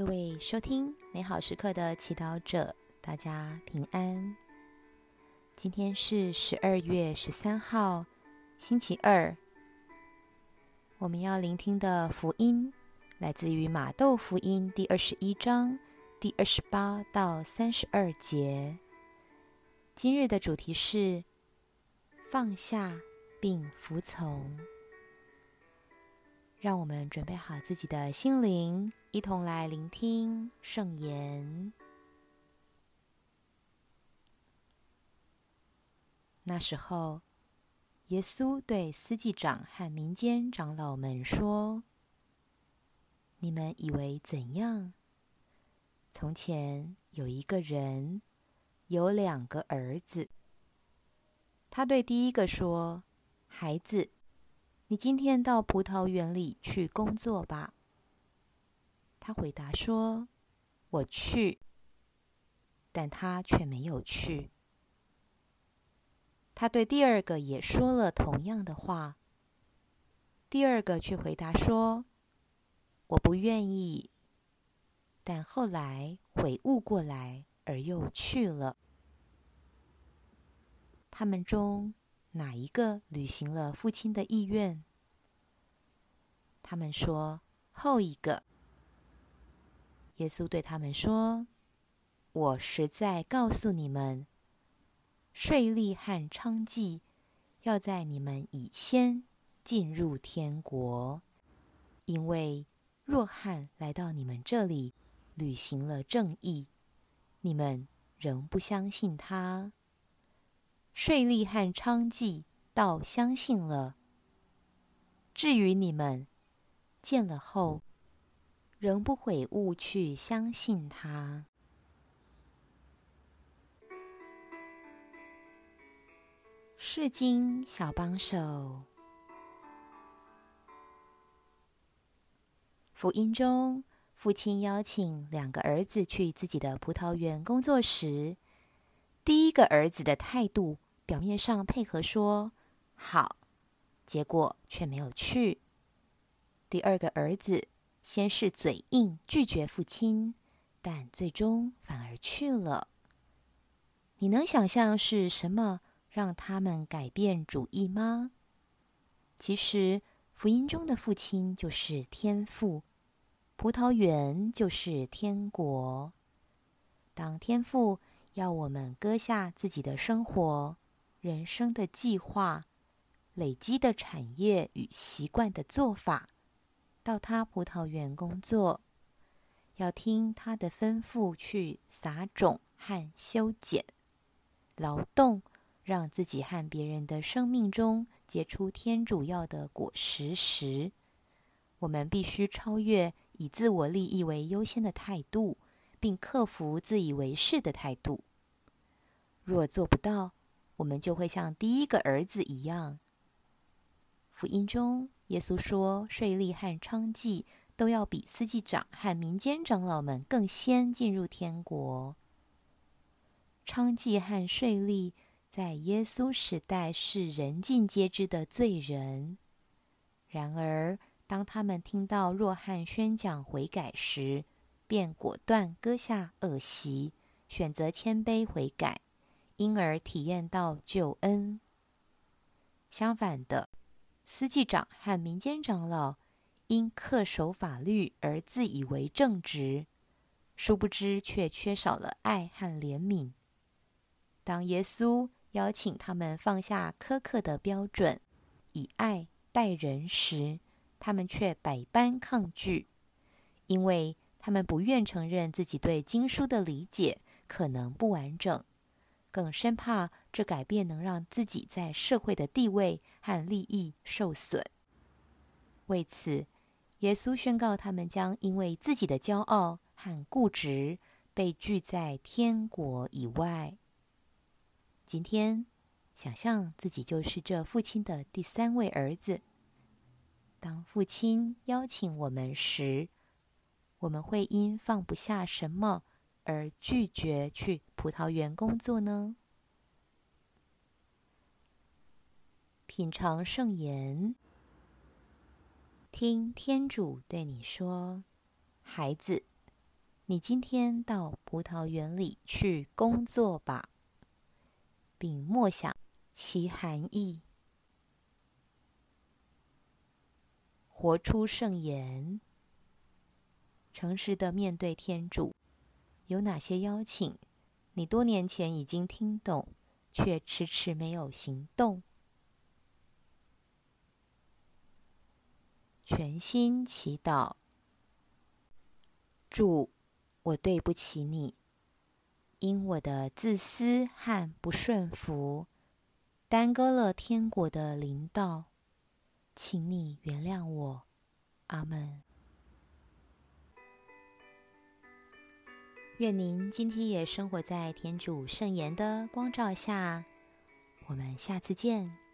各位收听美好时刻的祈祷者，大家平安。今天是十二月十三号，星期二。我们要聆听的福音来自于马窦福音第二十一章第二十八到三十二节。今日的主题是放下并服从。让我们准备好自己的心灵，一同来聆听圣言。那时候，耶稣对司祭长和民间长老们说：“你们以为怎样？从前有一个人，有两个儿子。他对第一个说：‘孩子。’”你今天到葡萄园里去工作吧。他回答说：“我去。”但他却没有去。他对第二个也说了同样的话。第二个却回答说：“我不愿意。”但后来悔悟过来，而又去了。他们中。哪一个履行了父亲的意愿？他们说后一个。耶稣对他们说：“我实在告诉你们，税吏和娼妓要在你们以先进入天国，因为若汉来到你们这里，履行了正义，你们仍不相信他。”税吏和娼妓倒相信了。至于你们，见了后仍不悔悟去相信他。世经小帮手，福音中，父亲邀请两个儿子去自己的葡萄园工作时，第一个儿子的态度。表面上配合说好，结果却没有去。第二个儿子先是嘴硬拒绝父亲，但最终反而去了。你能想象是什么让他们改变主意吗？其实福音中的父亲就是天父，葡萄园就是天国。当天父要我们割下自己的生活。人生的计划、累积的产业与习惯的做法，到他葡萄园工作，要听他的吩咐去撒种和修剪、劳动，让自己和别人的生命中结出天主要的果实时，我们必须超越以自我利益为优先的态度，并克服自以为是的态度。若做不到，我们就会像第一个儿子一样。福音中，耶稣说，税吏和娼妓都要比司祭长和民间长老们更先进入天国。娼妓和税吏在耶稣时代是人尽皆知的罪人。然而，当他们听到若翰宣讲悔改时，便果断割下恶习，选择谦卑悔改。因而体验到救恩。相反的，司祭长和民间长老因恪守法律而自以为正直，殊不知却缺少了爱和怜悯。当耶稣邀请他们放下苛刻的标准，以爱待人时，他们却百般抗拒，因为他们不愿承认自己对经书的理解可能不完整。更生怕这改变能让自己在社会的地位和利益受损。为此，耶稣宣告他们将因为自己的骄傲和固执被拒在天国以外。今天，想象自己就是这父亲的第三位儿子。当父亲邀请我们时，我们会因放不下什么？而拒绝去葡萄园工作呢？品尝圣言，听天主对你说：“孩子，你今天到葡萄园里去工作吧，并默想其含义，活出圣言，诚实的面对天主。有哪些邀请，你多年前已经听懂，却迟迟没有行动？全心祈祷，主。我对不起你，因我的自私和不顺服，耽搁了天国的灵道，请你原谅我，阿门。愿您今天也生活在天主圣言的光照下，我们下次见。